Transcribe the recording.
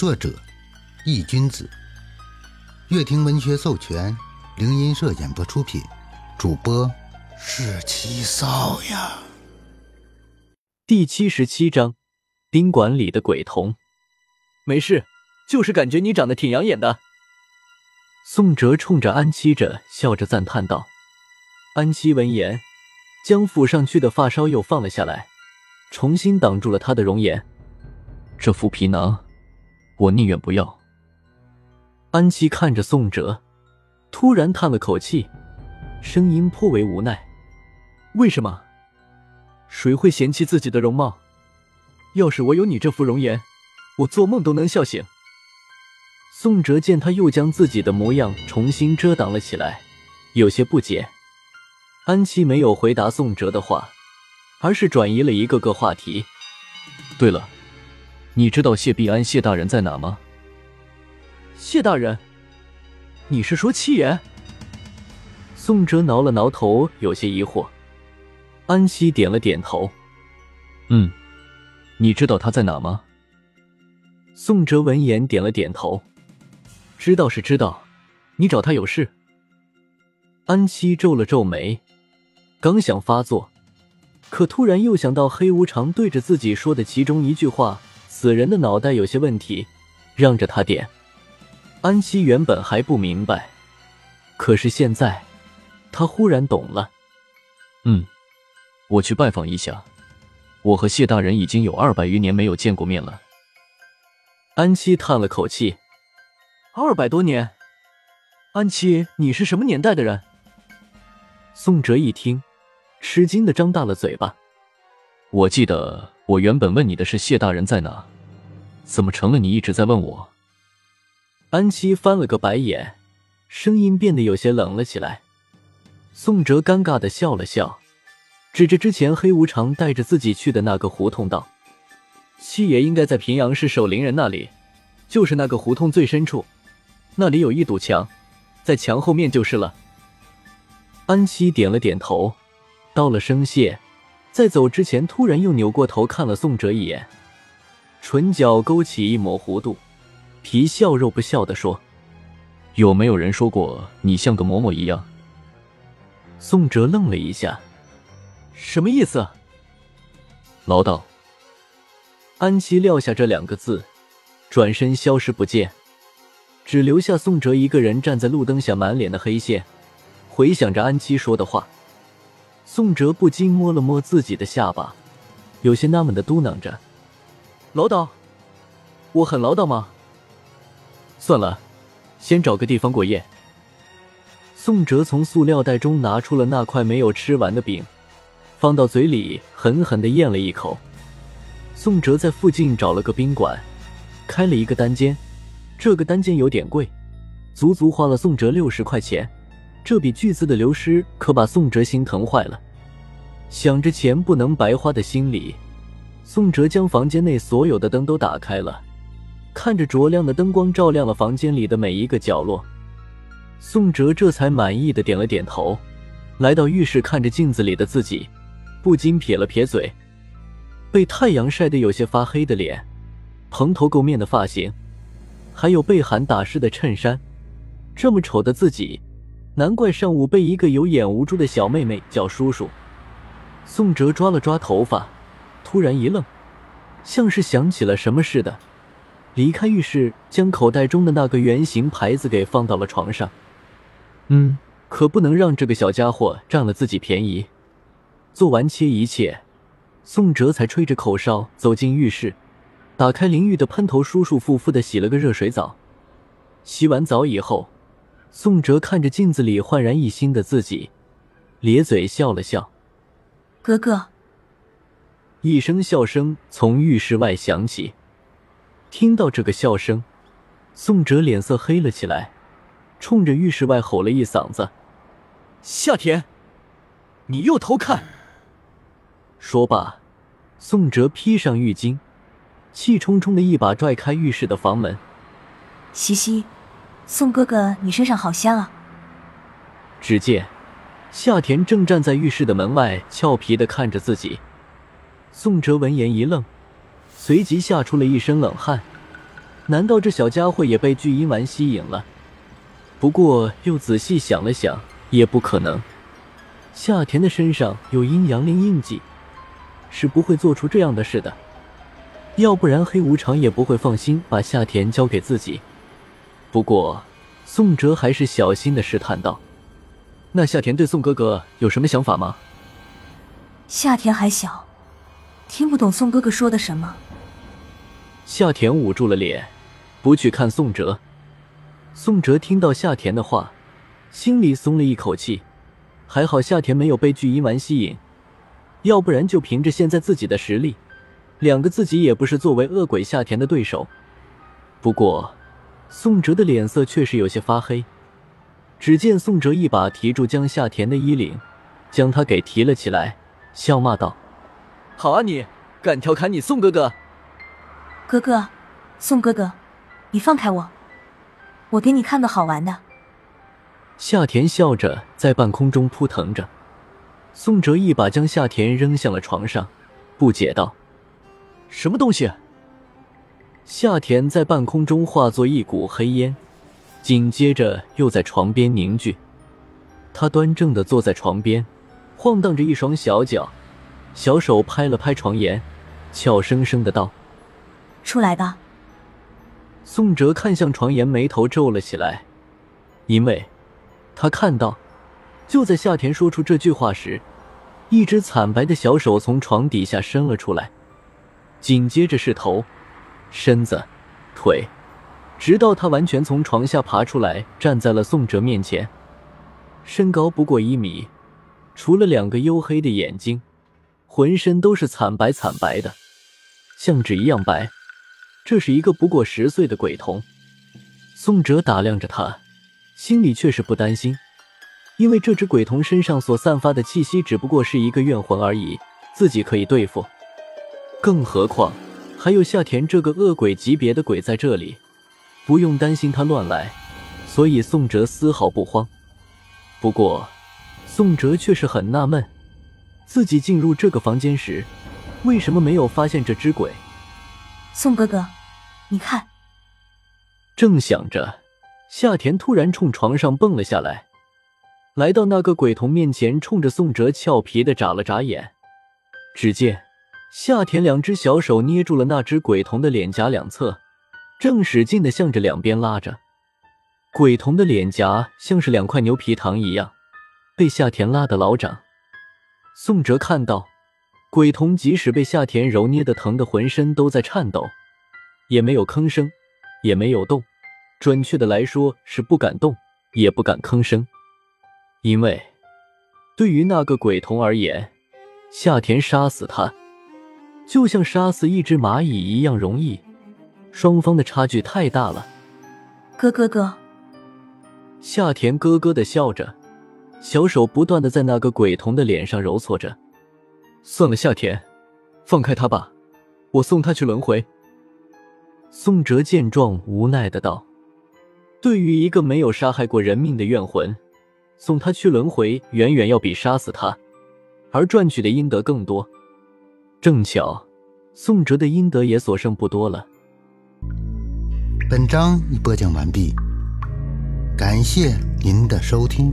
作者：易君子，乐亭文学授权，灵音社演播出品，主播是七少呀。第七十七章，宾馆里的鬼童。没事，就是感觉你长得挺养眼的。宋哲冲着安七着笑着赞叹道。安七闻言，将抚上去的发梢又放了下来，重新挡住了他的容颜。这副皮囊，我宁愿不要。安琪看着宋哲，突然叹了口气，声音颇为无奈：“为什么？谁会嫌弃自己的容貌？要是我有你这副容颜，我做梦都能笑醒。”宋哲见他又将自己的模样重新遮挡了起来，有些不解。安琪没有回答宋哲的话，而是转移了一个个话题。对了，你知道谢必安谢大人在哪吗？谢大人，你是说七爷？宋哲挠了挠头，有些疑惑。安西点了点头。嗯，你知道他在哪吗？宋哲闻言点了点头。知道是知道，你找他有事？安西皱了皱眉，刚想发作，可突然又想到黑无常对着自己说的其中一句话：“此人的脑袋有些问题，让着他点。”安七原本还不明白，可是现在他忽然懂了。嗯，我去拜访一下。我和谢大人已经有二百余年没有见过面了。安七叹了口气。二百多年，安七，你是什么年代的人？宋哲一听，吃惊的张大了嘴巴。我记得我原本问你的是谢大人在哪，怎么成了你一直在问我？安七翻了个白眼，声音变得有些冷了起来。宋哲尴尬的笑了笑，指着之前黑无常带着自己去的那个胡同道：“七爷应该在平阳市守灵人那里，就是那个胡同最深处。”那里有一堵墙，在墙后面就是了。安七点了点头，道了声谢，在走之前，突然又扭过头看了宋哲一眼，唇角勾起一抹弧度，皮笑肉不笑的说：“有没有人说过你像个嬷嬷一样？”宋哲愣了一下，什么意思？唠叨。安七撂下这两个字，转身消失不见。只留下宋哲一个人站在路灯下，满脸的黑线，回想着安七说的话。宋哲不禁摸了摸自己的下巴，有些纳闷的嘟囔着：“唠叨，我很唠叨吗？”算了，先找个地方过夜。宋哲从塑料袋中拿出了那块没有吃完的饼，放到嘴里狠狠的咽了一口。宋哲在附近找了个宾馆，开了一个单间。这个单间有点贵，足足花了宋哲六十块钱。这笔巨资的流失可把宋哲心疼坏了。想着钱不能白花的心理，宋哲将房间内所有的灯都打开了，看着灼亮的灯光照亮了房间里的每一个角落，宋哲这才满意的点了点头。来到浴室，看着镜子里的自己，不禁撇了撇嘴，被太阳晒得有些发黑的脸，蓬头垢面的发型。还有被寒打湿的衬衫，这么丑的自己，难怪上午被一个有眼无珠的小妹妹叫叔叔。宋哲抓了抓头发，突然一愣，像是想起了什么似的，离开浴室，将口袋中的那个圆形牌子给放到了床上。嗯，可不能让这个小家伙占了自己便宜。做完切一切，宋哲才吹着口哨走进浴室。打开淋浴的喷头，舒舒服服的洗了个热水澡。洗完澡以后，宋哲看着镜子里焕然一新的自己，咧嘴笑了笑：“哥哥。”一声笑声从浴室外响起。听到这个笑声，宋哲脸色黑了起来，冲着浴室外吼了一嗓子：“夏天，你又偷看！”说罢，宋哲披上浴巾。气冲冲的一把拽开浴室的房门，西西，宋哥哥，你身上好香啊！只见夏田正站在浴室的门外，俏皮的看着自己。宋哲闻言一愣，随即吓出了一身冷汗，难道这小家伙也被聚阴丸吸引了？不过又仔细想了想，也不可能。夏田的身上有阴阳灵印记，是不会做出这样的事的。要不然黑无常也不会放心把夏田交给自己。不过宋哲还是小心的试探道：“那夏田对宋哥哥有什么想法吗？”夏田还小，听不懂宋哥哥说的什么。夏田捂住了脸，不去看宋哲。宋哲听到夏田的话，心里松了一口气。还好夏田没有被聚阴丸吸引，要不然就凭着现在自己的实力，两个自己也不是作为恶鬼夏田的对手。不过，宋哲的脸色确实有些发黑。只见宋哲一把提住江夏田的衣领，将他给提了起来，笑骂道：“好啊，你敢调侃你宋哥哥？哥哥，宋哥哥，你放开我，我给你看个好玩的。”夏田笑着在半空中扑腾着，宋哲一把将夏田扔向了床上，不解道：“什么东西？”夏田在半空中化作一股黑烟，紧接着又在床边凝聚。他端正的坐在床边，晃荡着一双小脚，小手拍了拍床沿，俏生生的道：“出来吧。”宋哲看向床沿，眉头皱了起来，因为。他看到，就在夏田说出这句话时，一只惨白的小手从床底下伸了出来，紧接着是头、身子、腿，直到他完全从床下爬出来，站在了宋哲面前。身高不过一米，除了两个黝黑的眼睛，浑身都是惨白惨白的，像纸一样白。这是一个不过十岁的鬼童。宋哲打量着他。心里却是不担心，因为这只鬼童身上所散发的气息只不过是一个怨魂而已，自己可以对付。更何况还有夏田这个恶鬼级别的鬼在这里，不用担心他乱来，所以宋哲丝毫不慌。不过，宋哲却是很纳闷，自己进入这个房间时，为什么没有发现这只鬼？宋哥哥，你看。正想着。夏田突然冲床上蹦了下来，来到那个鬼童面前，冲着宋哲俏皮的眨了眨眼。只见夏田两只小手捏住了那只鬼童的脸颊两侧，正使劲的向着两边拉着。鬼童的脸颊像是两块牛皮糖一样，被夏田拉得老长。宋哲看到鬼童即使被夏田揉捏的疼得浑身都在颤抖，也没有吭声，也没有动。准确的来说是不敢动，也不敢吭声，因为对于那个鬼童而言，夏田杀死他，就像杀死一只蚂蚁一样容易。双方的差距太大了。哥哥哥，夏田咯咯的笑着，小手不断的在那个鬼童的脸上揉搓着。算了，夏田，放开他吧，我送他去轮回。宋哲见状，无奈的道。对于一个没有杀害过人命的怨魂，送他去轮回，远远要比杀死他而赚取的阴德更多。正巧，宋哲的阴德也所剩不多了。本章已播讲完毕，感谢您的收听。